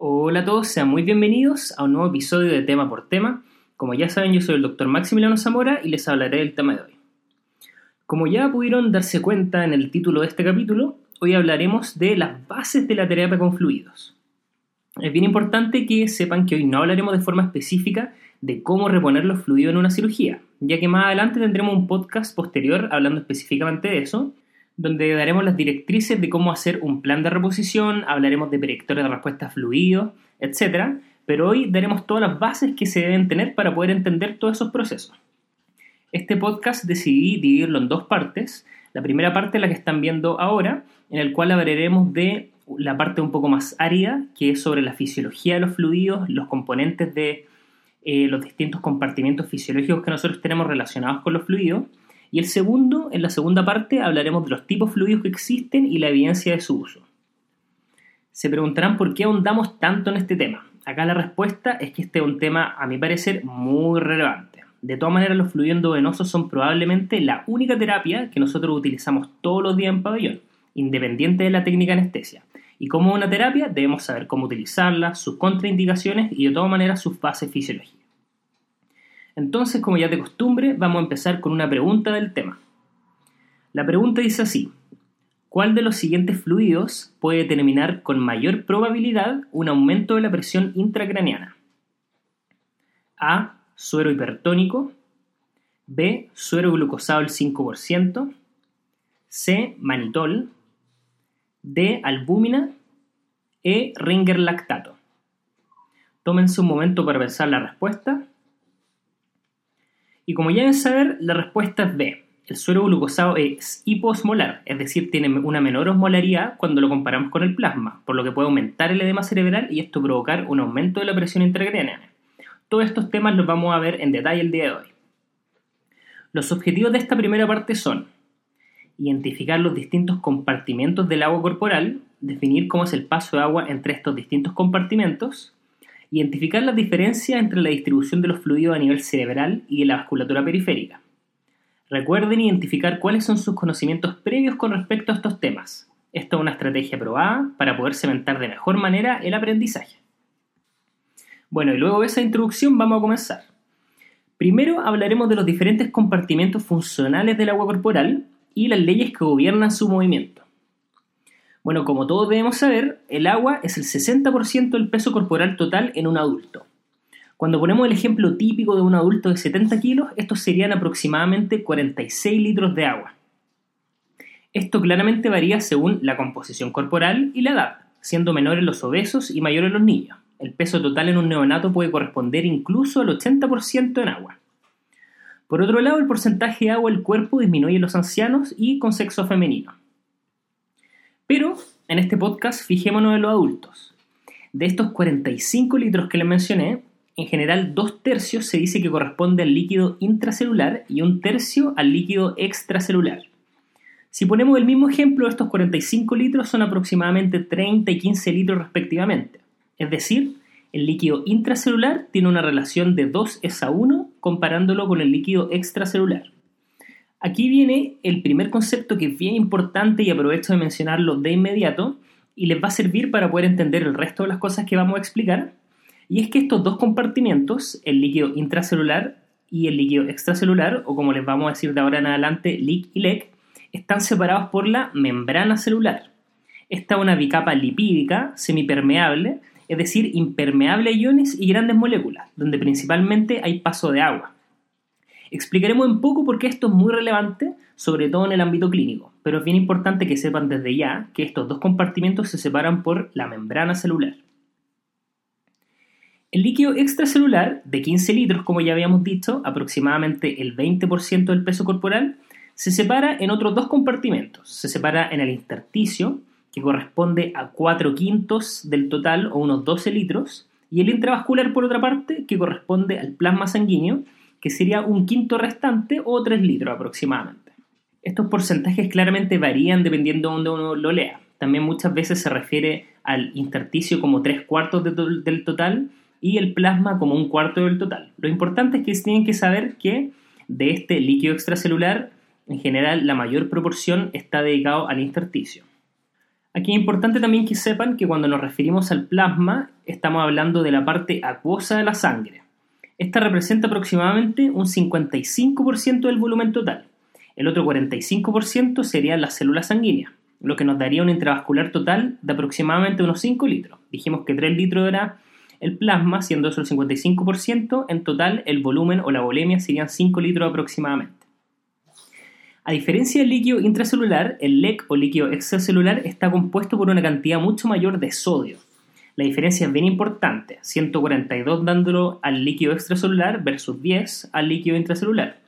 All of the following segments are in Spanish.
Hola a todos, sean muy bienvenidos a un nuevo episodio de Tema por Tema. Como ya saben, yo soy el doctor Maximiliano Zamora y les hablaré del tema de hoy. Como ya pudieron darse cuenta en el título de este capítulo, hoy hablaremos de las bases de la terapia con fluidos. Es bien importante que sepan que hoy no hablaremos de forma específica de cómo reponer los fluidos en una cirugía, ya que más adelante tendremos un podcast posterior hablando específicamente de eso, donde daremos las directrices de cómo hacer un plan de reposición, hablaremos de predictores de respuesta fluidos, etc. Pero hoy daremos todas las bases que se deben tener para poder entender todos esos procesos. Este podcast decidí dividirlo en dos partes. La primera parte, la que están viendo ahora, en el cual hablaremos de la parte un poco más árida, que es sobre la fisiología de los fluidos, los componentes de eh, los distintos compartimentos fisiológicos que nosotros tenemos relacionados con los fluidos. Y el segundo, en la segunda parte, hablaremos de los tipos fluidos que existen y la evidencia de su uso. Se preguntarán por qué ahondamos tanto en este tema. Acá la respuesta es que este es un tema, a mi parecer, muy relevante. De todas maneras, los fluidos endovenosos son probablemente la única terapia que nosotros utilizamos todos los días en pabellón, independiente de la técnica anestesia. Y como una terapia, debemos saber cómo utilizarla, sus contraindicaciones y de todas maneras sus bases fisiológicas. Entonces, como ya de costumbre, vamos a empezar con una pregunta del tema. La pregunta dice así, ¿cuál de los siguientes fluidos puede determinar con mayor probabilidad un aumento de la presión intracraneana? A. Suero hipertónico. B. Suero glucosado al 5%. C. Manitol. D. Albúmina. E. Ringer lactato. Tómense un momento para pensar la respuesta. Y como ya deben saber, la respuesta es B. El suero glucosado es hiposmolar, es decir, tiene una menor osmolaridad cuando lo comparamos con el plasma, por lo que puede aumentar el edema cerebral y esto provocar un aumento de la presión intracraneana. Todos estos temas los vamos a ver en detalle el día de hoy. Los objetivos de esta primera parte son identificar los distintos compartimentos del agua corporal, definir cómo es el paso de agua entre estos distintos compartimentos, Identificar las diferencias entre la distribución de los fluidos a nivel cerebral y de la vasculatura periférica. Recuerden identificar cuáles son sus conocimientos previos con respecto a estos temas. Esto es una estrategia probada para poder cementar de mejor manera el aprendizaje. Bueno, y luego de esa introducción vamos a comenzar. Primero hablaremos de los diferentes compartimentos funcionales del agua corporal y las leyes que gobiernan su movimiento. Bueno, como todos debemos saber, el agua es el 60% del peso corporal total en un adulto. Cuando ponemos el ejemplo típico de un adulto de 70 kilos, estos serían aproximadamente 46 litros de agua. Esto claramente varía según la composición corporal y la edad, siendo menores los obesos y mayores los niños. El peso total en un neonato puede corresponder incluso al 80% en agua. Por otro lado, el porcentaje de agua del cuerpo disminuye en los ancianos y con sexo femenino. Pero en este podcast fijémonos en los adultos. De estos 45 litros que les mencioné, en general dos tercios se dice que corresponde al líquido intracelular y un tercio al líquido extracelular. Si ponemos el mismo ejemplo, estos 45 litros son aproximadamente 30 y 15 litros respectivamente. Es decir, el líquido intracelular tiene una relación de 2 es a 1 comparándolo con el líquido extracelular. Aquí viene el primer concepto que es bien importante y aprovecho de mencionarlo de inmediato y les va a servir para poder entender el resto de las cosas que vamos a explicar. Y es que estos dos compartimentos, el líquido intracelular y el líquido extracelular, o como les vamos a decir de ahora en adelante, LIC y LEC, están separados por la membrana celular. Esta es una bicapa lipídica semipermeable, es decir, impermeable a iones y grandes moléculas, donde principalmente hay paso de agua. Explicaremos un poco por qué esto es muy relevante, sobre todo en el ámbito clínico, pero es bien importante que sepan desde ya que estos dos compartimentos se separan por la membrana celular. El líquido extracelular, de 15 litros, como ya habíamos dicho, aproximadamente el 20% del peso corporal, se separa en otros dos compartimentos. Se separa en el intersticio, que corresponde a 4 quintos del total o unos 12 litros, y el intravascular, por otra parte, que corresponde al plasma sanguíneo, que sería un quinto restante o 3 litros aproximadamente. Estos porcentajes claramente varían dependiendo de donde uno lo lea. También muchas veces se refiere al intersticio como 3 cuartos del total y el plasma como un cuarto del total. Lo importante es que tienen que saber que de este líquido extracelular, en general, la mayor proporción está dedicado al intersticio. Aquí es importante también que sepan que cuando nos referimos al plasma, estamos hablando de la parte acuosa de la sangre. Esta representa aproximadamente un 55% del volumen total. El otro 45% serían las células sanguíneas, lo que nos daría un intravascular total de aproximadamente unos 5 litros. Dijimos que 3 litros era el plasma, siendo eso el 55%, en total el volumen o la volemia serían 5 litros aproximadamente. A diferencia del líquido intracelular, el LEC o líquido extracelular está compuesto por una cantidad mucho mayor de sodio. La diferencia es bien importante, 142 dándolo al líquido extracelular versus 10 al líquido intracelular.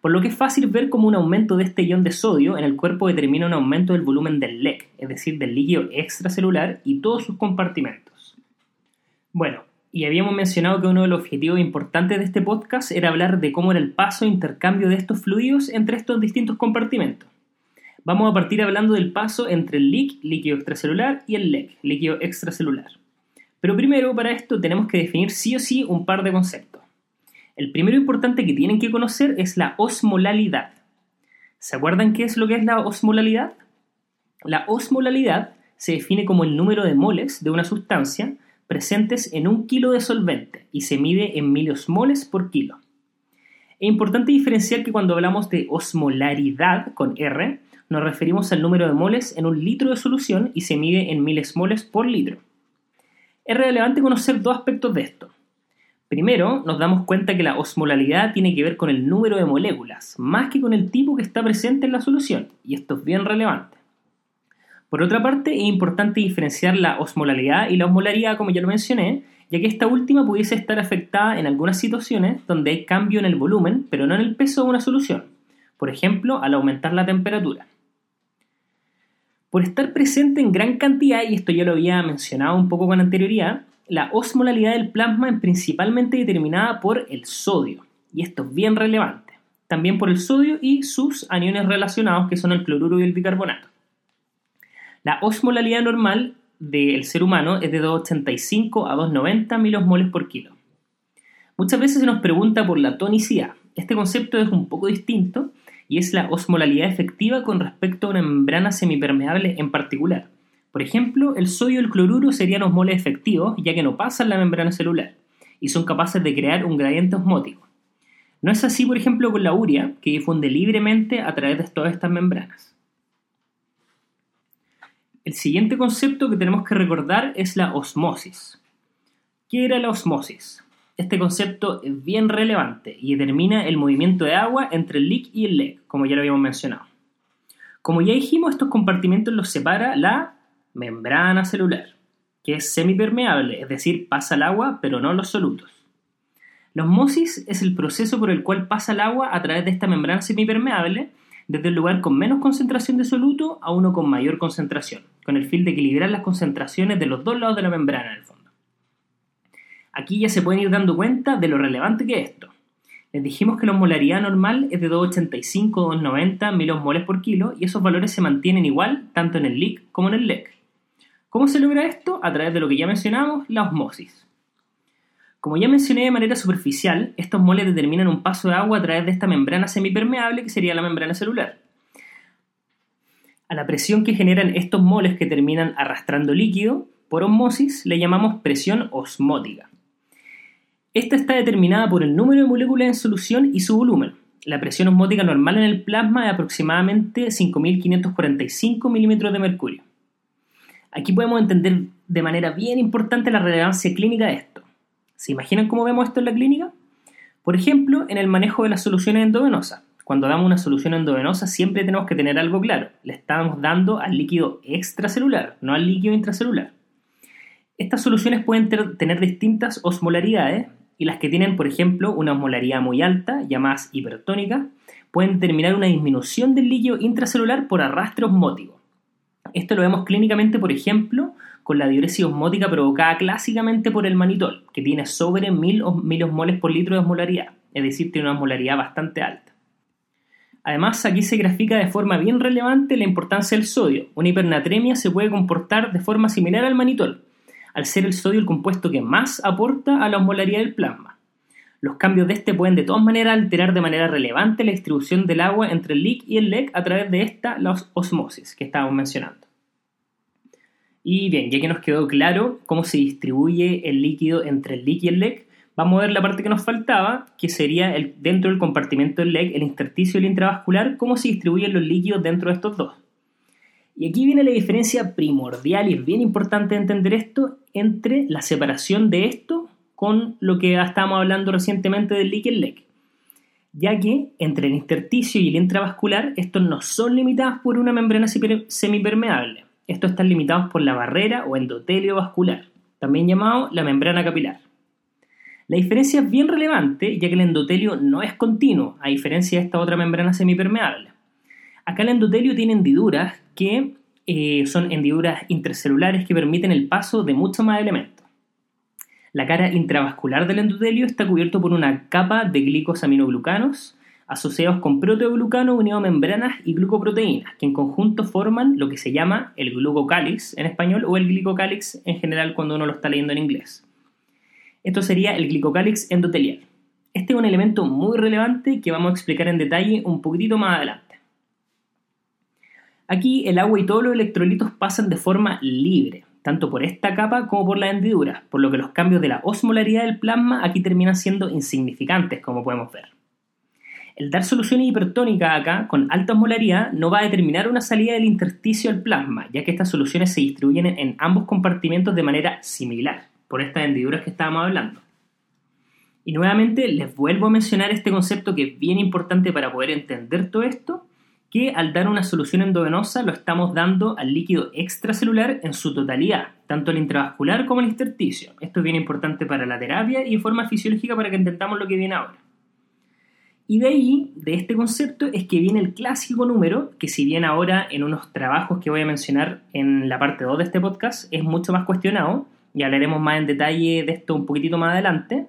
Por lo que es fácil ver cómo un aumento de este ion de sodio en el cuerpo determina un aumento del volumen del LEC, es decir, del líquido extracelular y todos sus compartimentos. Bueno, y habíamos mencionado que uno de los objetivos importantes de este podcast era hablar de cómo era el paso e intercambio de estos fluidos entre estos distintos compartimentos. Vamos a partir hablando del paso entre el LIC, líquido extracelular, y el LEC, líquido extracelular. Pero primero, para esto tenemos que definir sí o sí un par de conceptos. El primero importante que tienen que conocer es la osmolalidad. ¿Se acuerdan qué es lo que es la osmolalidad? La osmolalidad se define como el número de moles de una sustancia presentes en un kilo de solvente y se mide en miliosmoles por kilo. Es importante diferenciar que cuando hablamos de osmolaridad con R, nos referimos al número de moles en un litro de solución y se mide en milesmoles por litro. Es relevante conocer dos aspectos de esto. Primero, nos damos cuenta que la osmolalidad tiene que ver con el número de moléculas, más que con el tipo que está presente en la solución, y esto es bien relevante. Por otra parte, es importante diferenciar la osmolalidad y la osmolaridad, como ya lo mencioné, ya que esta última pudiese estar afectada en algunas situaciones donde hay cambio en el volumen, pero no en el peso de una solución, por ejemplo, al aumentar la temperatura. Por estar presente en gran cantidad, y esto ya lo había mencionado un poco con anterioridad, la osmolalidad del plasma es principalmente determinada por el sodio, y esto es bien relevante, también por el sodio y sus aniones relacionados, que son el cloruro y el bicarbonato. La osmolalidad normal del ser humano es de 2,85 a 2,90 milosmoles por kilo. Muchas veces se nos pregunta por la tonicidad. Este concepto es un poco distinto y es la osmolalidad efectiva con respecto a una membrana semipermeable en particular. Por ejemplo, el sodio y el cloruro serían osmoles efectivos ya que no pasan la membrana celular y son capaces de crear un gradiente osmótico. No es así, por ejemplo, con la urea, que difunde libremente a través de todas estas membranas. El siguiente concepto que tenemos que recordar es la osmosis. ¿Qué era la osmosis? Este concepto es bien relevante y determina el movimiento de agua entre el LIC y el LEC, como ya lo habíamos mencionado. Como ya dijimos, estos compartimentos los separa la membrana celular, que es semipermeable, es decir, pasa el agua pero no los solutos. La osmosis es el proceso por el cual pasa el agua a través de esta membrana semipermeable desde el lugar con menos concentración de soluto a uno con mayor concentración, con el fin de equilibrar las concentraciones de los dos lados de la membrana en el fondo. Aquí ya se pueden ir dando cuenta de lo relevante que es esto. Les dijimos que la osmolaridad normal es de 2,85-2,90 milosmoles por kilo y esos valores se mantienen igual tanto en el LIC como en el LEC. ¿Cómo se logra esto? A través de lo que ya mencionamos, la osmosis. Como ya mencioné de manera superficial, estos moles determinan un paso de agua a través de esta membrana semipermeable que sería la membrana celular. A la presión que generan estos moles que terminan arrastrando líquido, por osmosis, le llamamos presión osmótica. Esta está determinada por el número de moléculas en solución y su volumen. La presión osmótica normal en el plasma es aproximadamente 5.545 milímetros de mercurio. Aquí podemos entender de manera bien importante la relevancia clínica de esto. ¿Se imaginan cómo vemos esto en la clínica? Por ejemplo, en el manejo de las soluciones endovenosas. Cuando damos una solución endovenosa siempre tenemos que tener algo claro. Le estamos dando al líquido extracelular, no al líquido intracelular. Estas soluciones pueden tener distintas osmolaridades y las que tienen, por ejemplo, una osmolaridad muy alta, llamadas hipertónica, pueden determinar una disminución del líquido intracelular por arrastre osmótico. Esto lo vemos clínicamente, por ejemplo, con la diuresis osmótica provocada clásicamente por el manitol, que tiene sobre 1000 milosmoles por litro de osmolaridad, es decir, tiene una osmolaridad bastante alta. Además, aquí se grafica de forma bien relevante la importancia del sodio. Una hipernatremia se puede comportar de forma similar al manitol, al ser el sodio el compuesto que más aporta a la osmolaridad del plasma. Los cambios de este pueden de todas maneras alterar de manera relevante la distribución del agua entre el LIC y el LEC a través de esta la osmosis que estábamos mencionando. Y bien, ya que nos quedó claro cómo se distribuye el líquido entre el LIC y el LEC, vamos a ver la parte que nos faltaba, que sería el, dentro del compartimento del LEC, el intersticio y el intravascular, cómo se distribuyen los líquidos dentro de estos dos. Y aquí viene la diferencia primordial y es bien importante entender esto entre la separación de esto con lo que estábamos hablando recientemente del y el LEC. Ya que entre el intersticio y el intravascular, estos no son limitados por una membrana semipermeable. Estos están limitados por la barrera o endotelio vascular, también llamado la membrana capilar. La diferencia es bien relevante ya que el endotelio no es continuo, a diferencia de esta otra membrana semipermeable. Acá el endotelio tiene hendiduras que eh, son hendiduras intracelulares que permiten el paso de muchos más elementos. La cara intravascular del endotelio está cubierto por una capa de glicosaminoglucanos asociados con proteoglucano unido a membranas y glucoproteínas, que en conjunto forman lo que se llama el glucocálix en español o el glicocálix en general cuando uno lo está leyendo en inglés. Esto sería el glicocálix endotelial. Este es un elemento muy relevante que vamos a explicar en detalle un poquitito más adelante. Aquí el agua y todos los electrolitos pasan de forma libre, tanto por esta capa como por la hendidura, por lo que los cambios de la osmolaridad del plasma aquí terminan siendo insignificantes, como podemos ver. El dar solución hipertónica acá, con alta osmolaridad, no va a determinar una salida del intersticio al plasma, ya que estas soluciones se distribuyen en ambos compartimentos de manera similar por estas hendiduras que estábamos hablando. Y nuevamente les vuelvo a mencionar este concepto que es bien importante para poder entender todo esto, que al dar una solución endovenosa lo estamos dando al líquido extracelular en su totalidad, tanto el intravascular como el intersticio. Esto es bien importante para la terapia y de forma fisiológica para que entendamos lo que viene ahora. Y de ahí, de este concepto, es que viene el clásico número, que si bien ahora en unos trabajos que voy a mencionar en la parte 2 de este podcast es mucho más cuestionado, y hablaremos más en detalle de esto un poquitito más adelante,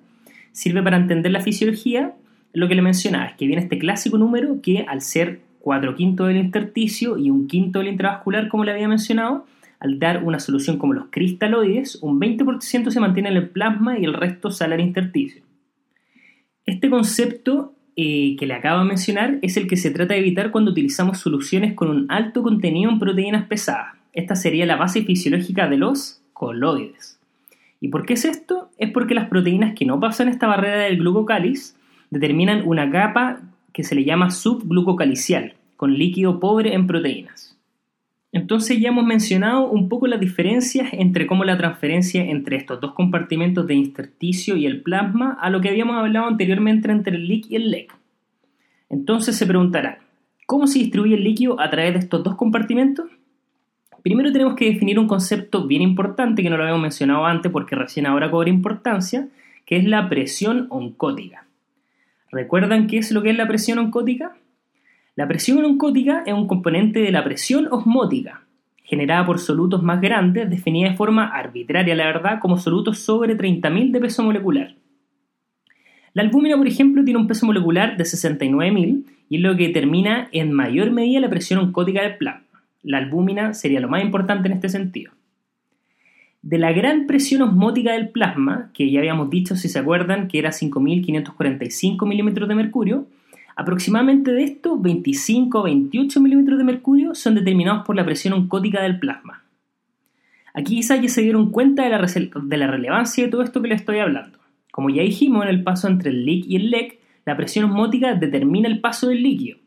sirve para entender la fisiología. Lo que le mencionaba es que viene este clásico número que al ser 4 quintos del intersticio y un quinto del intravascular, como le había mencionado, al dar una solución como los cristaloides, un 20% se mantiene en el plasma y el resto sale al intersticio. Este concepto eh, que le acabo de mencionar es el que se trata de evitar cuando utilizamos soluciones con un alto contenido en proteínas pesadas. Esta sería la base fisiológica de los coloides. ¿Y por qué es esto? Es porque las proteínas que no pasan esta barrera del glucocáliz determinan una capa que se le llama subglucocalicial, con líquido pobre en proteínas. Entonces ya hemos mencionado un poco las diferencias entre cómo la transferencia entre estos dos compartimentos de intersticio y el plasma a lo que habíamos hablado anteriormente entre el LIC y el LEC. Entonces se preguntará, ¿cómo se distribuye el líquido a través de estos dos compartimentos? Primero tenemos que definir un concepto bien importante que no lo habíamos mencionado antes porque recién ahora cobra importancia, que es la presión oncótica. ¿Recuerdan qué es lo que es la presión oncótica? La presión oncótica es un componente de la presión osmótica, generada por solutos más grandes, definida de forma arbitraria, la verdad, como solutos sobre 30.000 de peso molecular. La albúmina, por ejemplo, tiene un peso molecular de 69.000 y es lo que determina en mayor medida la presión oncótica del plasma. La albúmina sería lo más importante en este sentido. De la gran presión osmótica del plasma, que ya habíamos dicho, si se acuerdan, que era 5.545 milímetros de mercurio, aproximadamente de esto, 25 o 28 milímetros de mercurio son determinados por la presión oncótica del plasma. Aquí quizás ya se dieron cuenta de la, relevancia de todo esto que les estoy hablando. Como ya dijimos en el paso entre el LIC y el LEC, la presión osmótica determina el paso del líquido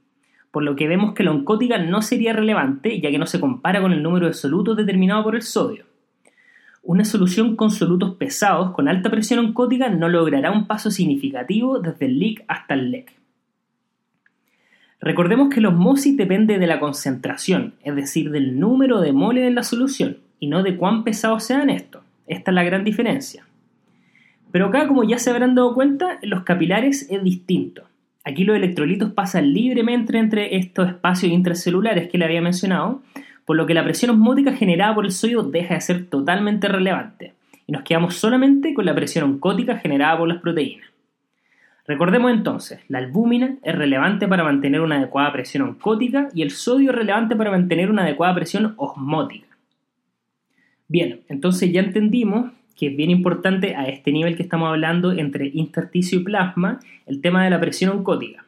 por lo que vemos que la oncótica no sería relevante ya que no se compara con el número de solutos determinado por el sodio. Una solución con solutos pesados con alta presión oncótica no logrará un paso significativo desde el LIC hasta el LEC. Recordemos que la osmosis depende de la concentración, es decir, del número de moles en la solución, y no de cuán pesados sean estos. Esta es la gran diferencia. Pero acá, como ya se habrán dado cuenta, en los capilares es distinto. Aquí los electrolitos pasan libremente entre estos espacios intracelulares que le había mencionado, por lo que la presión osmótica generada por el sodio deja de ser totalmente relevante y nos quedamos solamente con la presión oncótica generada por las proteínas. Recordemos entonces, la albúmina es relevante para mantener una adecuada presión oncótica y el sodio es relevante para mantener una adecuada presión osmótica. Bien, entonces ya entendimos que es bien importante a este nivel que estamos hablando entre intersticio y plasma, el tema de la presión oncótica.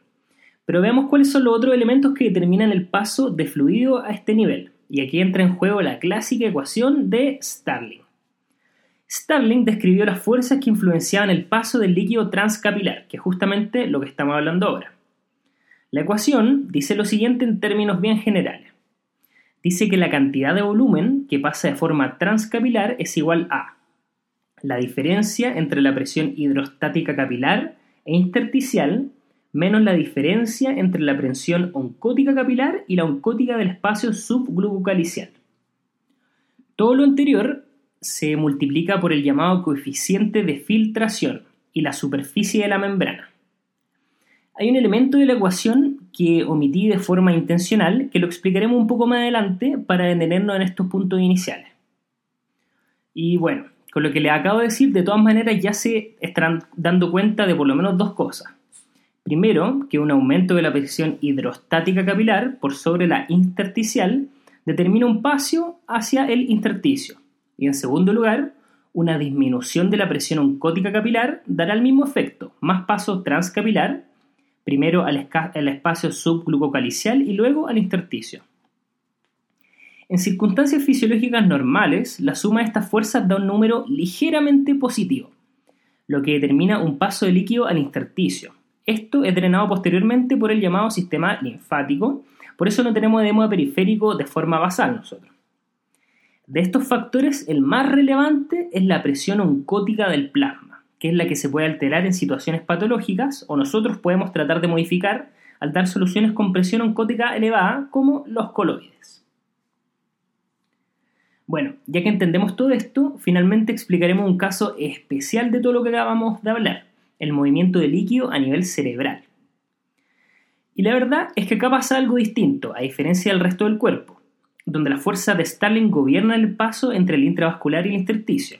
Pero veamos cuáles son los otros elementos que determinan el paso de fluido a este nivel. Y aquí entra en juego la clásica ecuación de Starling. Starling describió las fuerzas que influenciaban el paso del líquido transcapilar, que es justamente lo que estamos hablando ahora. La ecuación dice lo siguiente en términos bien generales. Dice que la cantidad de volumen que pasa de forma transcapilar es igual a la diferencia entre la presión hidrostática capilar e intersticial menos la diferencia entre la presión oncótica capilar y la oncótica del espacio subglucocalicial. Todo lo anterior se multiplica por el llamado coeficiente de filtración y la superficie de la membrana. Hay un elemento de la ecuación que omití de forma intencional que lo explicaremos un poco más adelante para detenernos en estos puntos iniciales. Y bueno, con lo que les acabo de decir, de todas maneras ya se están dando cuenta de por lo menos dos cosas. Primero, que un aumento de la presión hidrostática capilar por sobre la intersticial determina un paso hacia el intersticio. Y en segundo lugar, una disminución de la presión oncótica capilar dará el mismo efecto, más paso transcapilar, primero al, espacio subglucocalicial y luego al intersticio. En circunstancias fisiológicas normales, la suma de estas fuerzas da un número ligeramente positivo, lo que determina un paso de líquido al intersticio, esto es drenado posteriormente por el llamado sistema linfático, por eso no tenemos edema periférico de forma basal nosotros. De estos factores, el más relevante es la presión oncótica del plasma, que es la que se puede alterar en situaciones patológicas o nosotros podemos tratar de modificar al dar soluciones con presión oncótica elevada como los coloides. Bueno, ya que entendemos todo esto, finalmente explicaremos un caso especial de todo lo que acabamos de hablar, el movimiento de líquido a nivel cerebral. Y la verdad es que acá pasa algo distinto, a diferencia del resto del cuerpo, donde la fuerza de Starling gobierna el paso entre el intravascular y el intersticio.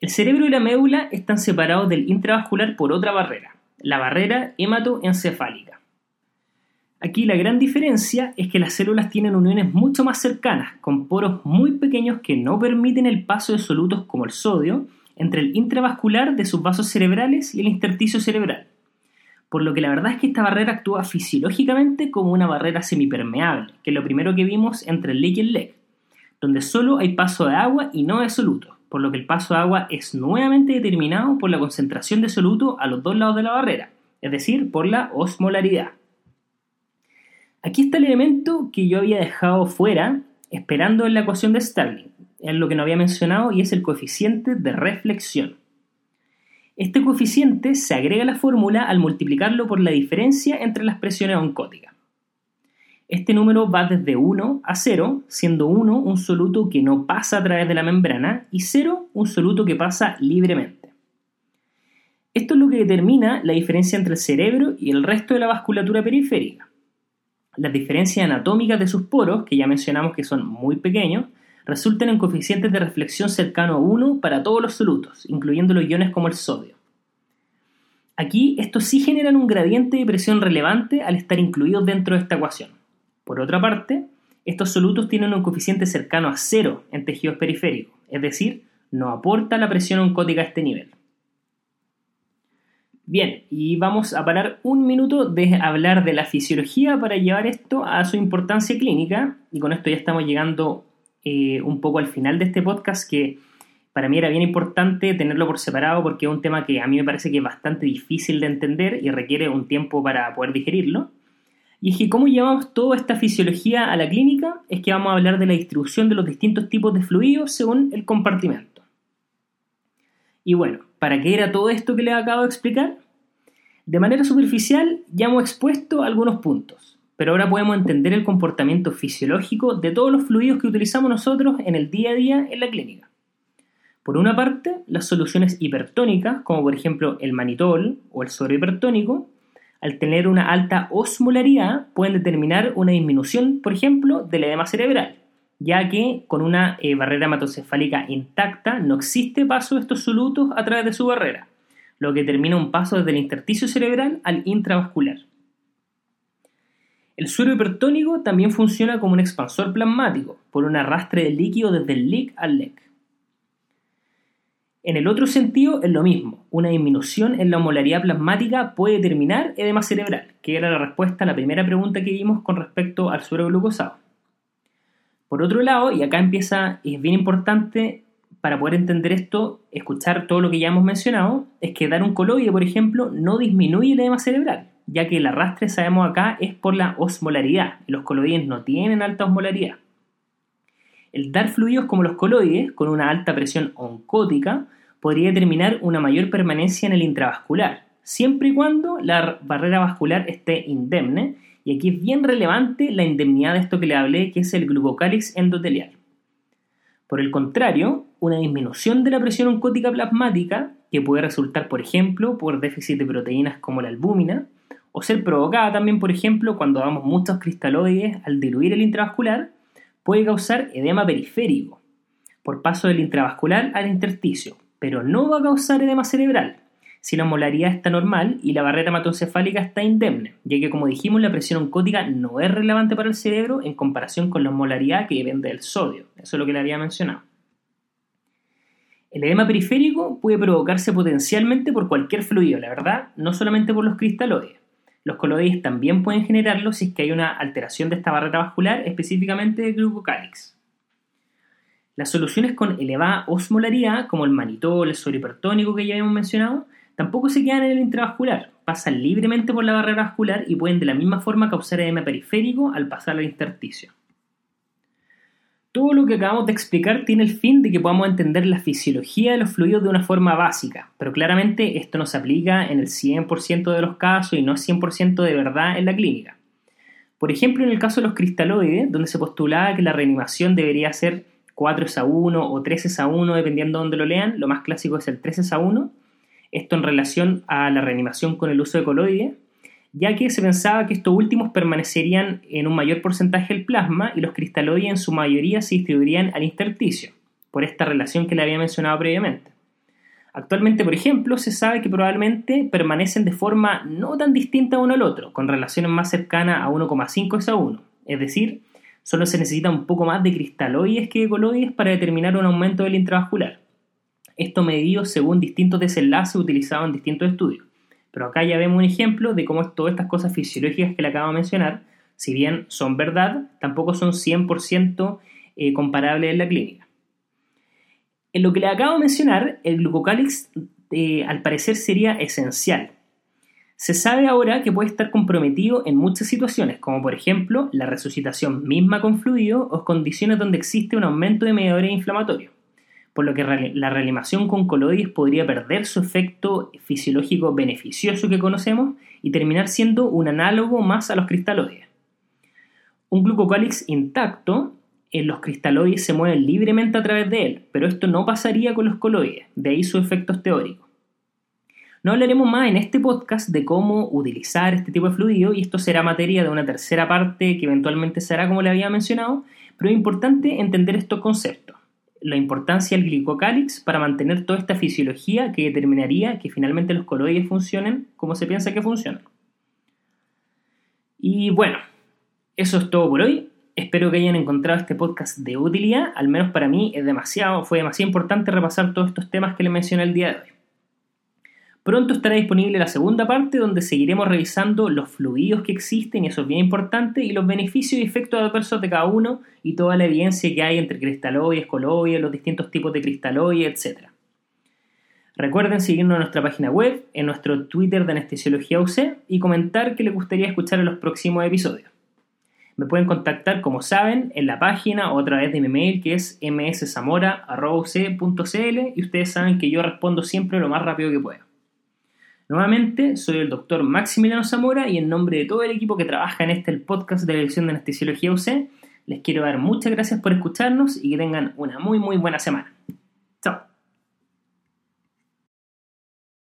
El cerebro y la médula están separados del intravascular por otra barrera, la barrera hematoencefálica. Aquí la gran diferencia es que las células tienen uniones mucho más cercanas, con poros muy pequeños que no permiten el paso de solutos como el sodio entre el intravascular de sus vasos cerebrales y el intersticio cerebral. Por lo que la verdad es que esta barrera actúa fisiológicamente como una barrera semipermeable, que es lo primero que vimos entre el LEC y el LEC, donde solo hay paso de agua y no de soluto, por lo que el paso de agua es nuevamente determinado por la concentración de soluto a los dos lados de la barrera, es decir, por la osmolaridad. Aquí está el elemento que yo había dejado fuera esperando en la ecuación de Starling, es lo que no había mencionado y es el coeficiente de reflexión. Este coeficiente se agrega a la fórmula al multiplicarlo por la diferencia entre las presiones oncóticas. Este número va desde 1 a 0, siendo 1 un soluto que no pasa a través de la membrana y 0 un soluto que pasa libremente. Esto es lo que determina la diferencia entre el cerebro y el resto de la vasculatura periférica. Las diferencias anatómicas de sus poros, que ya mencionamos que son muy pequeños, resultan en coeficientes de reflexión cercano a 1 para todos los solutos, incluyendo los iones como el sodio. Aquí estos sí generan un gradiente de presión relevante al estar incluidos dentro de esta ecuación. Por otra parte, estos solutos tienen un coeficiente cercano a 0 en tejidos periféricos, es decir, no aporta la presión oncótica a este nivel. Bien, y vamos a parar un minuto de hablar de la fisiología para llevar esto a su importancia clínica, y con esto ya estamos llegando eh, un poco al final de este podcast que para mí era bien importante tenerlo por separado porque es un tema que a mí me parece que es bastante difícil de entender y requiere un tiempo para poder digerirlo. Y es que cómo llevamos toda esta fisiología a la clínica es que vamos a hablar de la distribución de los distintos tipos de fluidos según el compartimento. Y bueno, ¿para qué era todo esto que les acabo de explicar? De manera superficial ya hemos expuesto algunos puntos pero ahora podemos entender el comportamiento fisiológico de todos los fluidos que utilizamos nosotros en el día a día en la clínica. Por una parte, las soluciones hipertónicas, como por ejemplo el manitol o el hipertónico, al tener una alta osmolaridad, pueden determinar una disminución, por ejemplo, del edema cerebral, ya que con una eh, barrera hematocefálica intacta no existe paso de estos solutos a través de su barrera, lo que determina un paso desde el intersticio cerebral al intravascular. El suero hipertónico también funciona como un expansor plasmático, por un arrastre de líquido desde el LIC al LEC. En el otro sentido es lo mismo, una disminución en la molaridad plasmática puede determinar edema cerebral, que era la respuesta a la primera pregunta que vimos con respecto al suero glucosado. Por otro lado, y acá empieza, es bien importante para poder entender esto, escuchar todo lo que ya hemos mencionado, es que dar un coloide, por ejemplo, no disminuye el edema cerebral, ya que el arrastre, sabemos acá, es por la osmolaridad. Los coloides no tienen alta osmolaridad. El dar fluidos como los coloides, con una alta presión oncótica, podría determinar una mayor permanencia en el intravascular, siempre y cuando la barrera vascular esté indemne, y aquí es bien relevante la indemnidad de esto que le hablé, que es el glucocálix endotelial. Por el contrario, una disminución de la presión oncótica plasmática, que puede resultar, por ejemplo, por déficit de proteínas como la albúmina, o ser provocada también, por ejemplo, cuando damos muchos cristaloides al diluir el intravascular, puede causar edema periférico, por paso del intravascular al intersticio, pero no va a causar edema cerebral, si la molaridad está normal y la barrera hematoencefálica está indemne, ya que como dijimos la presión oncótica no es relevante para el cerebro en comparación con la molaridad que depende del sodio, eso es lo que le había mencionado. El edema periférico puede provocarse potencialmente por cualquier fluido, la verdad, no solamente por los cristaloides. Los coloides también pueden generarlo si es que hay una alteración de esta barrera vascular, específicamente de glucocálix. Las soluciones con elevada osmolaridad, como el manitol, el sodio hipertónico que ya habíamos mencionado, tampoco se quedan en el intravascular, pasan libremente por la barrera vascular y pueden de la misma forma causar edema periférico al pasar al intersticio. Todo lo que acabamos de explicar tiene el fin de que podamos entender la fisiología de los fluidos de una forma básica, pero claramente esto no se aplica en el 100% de los casos y no es 100% de verdad en la clínica. Por ejemplo, en el caso de los cristaloides, donde se postulaba que la reanimación debería ser 4 a 1 o 3 a 1, dependiendo de dónde lo lean, lo más clásico es el 3 a 1, esto en relación a la reanimación con el uso de coloides, ya que se pensaba que estos últimos permanecerían en un mayor porcentaje del plasma y los cristaloides en su mayoría se distribuirían al intersticio, por esta relación que le había mencionado previamente. Actualmente, por ejemplo, se sabe que probablemente permanecen de forma no tan distinta uno al otro, con relaciones más cercanas a 1,5 es a 1, es decir, solo se necesita un poco más de cristaloides que de coloides para determinar un aumento del intravascular. Esto medido según distintos desenlaces utilizados en distintos estudios. Pero acá ya vemos un ejemplo de cómo todas estas cosas fisiológicas que le acabo de mencionar, si bien son verdad, tampoco son 100% eh, comparables en la clínica. En lo que le acabo de mencionar, el glucocálix eh, al parecer sería esencial. Se sabe ahora que puede estar comprometido en muchas situaciones, como por ejemplo la resucitación misma con fluido o condiciones donde existe un aumento de mediadores inflamatorios por lo que la reanimación con coloides podría perder su efecto fisiológico beneficioso que conocemos y terminar siendo un análogo más a los cristaloides. Un glucocálix intacto, en los cristaloides se mueven libremente a través de él, pero esto no pasaría con los coloides, de ahí sus efectos teóricos. No hablaremos más en este podcast de cómo utilizar este tipo de fluido y esto será materia de una tercera parte que eventualmente será como le había mencionado, pero es importante entender estos conceptos la importancia del glicocálix para mantener toda esta fisiología que determinaría que finalmente los coloides funcionen como se piensa que funcionan. Y bueno, eso es todo por hoy. Espero que hayan encontrado este podcast de utilidad. Al menos para mí es demasiado, fue demasiado importante repasar todos estos temas que les mencioné el día de hoy. Pronto estará disponible la segunda parte donde seguiremos revisando los fluidos que existen, y eso es bien importante, y los beneficios y efectos adversos de cada uno y toda la evidencia que hay entre cristaloides, coloides, los distintos tipos de cristaloides, etc. Recuerden seguirnos en nuestra página web, en nuestro Twitter de Anestesiología UC y comentar qué les gustaría escuchar en los próximos episodios. Me pueden contactar, como saben, en la página o a través de mi mail que es mszamora.uc.cl y ustedes saben que yo respondo siempre lo más rápido que puedo. Nuevamente, soy el doctor Maximiliano Zamora y en nombre de todo el equipo que trabaja en este el podcast de la Dirección de Anestesiología UC, les quiero dar muchas gracias por escucharnos y que tengan una muy muy buena semana.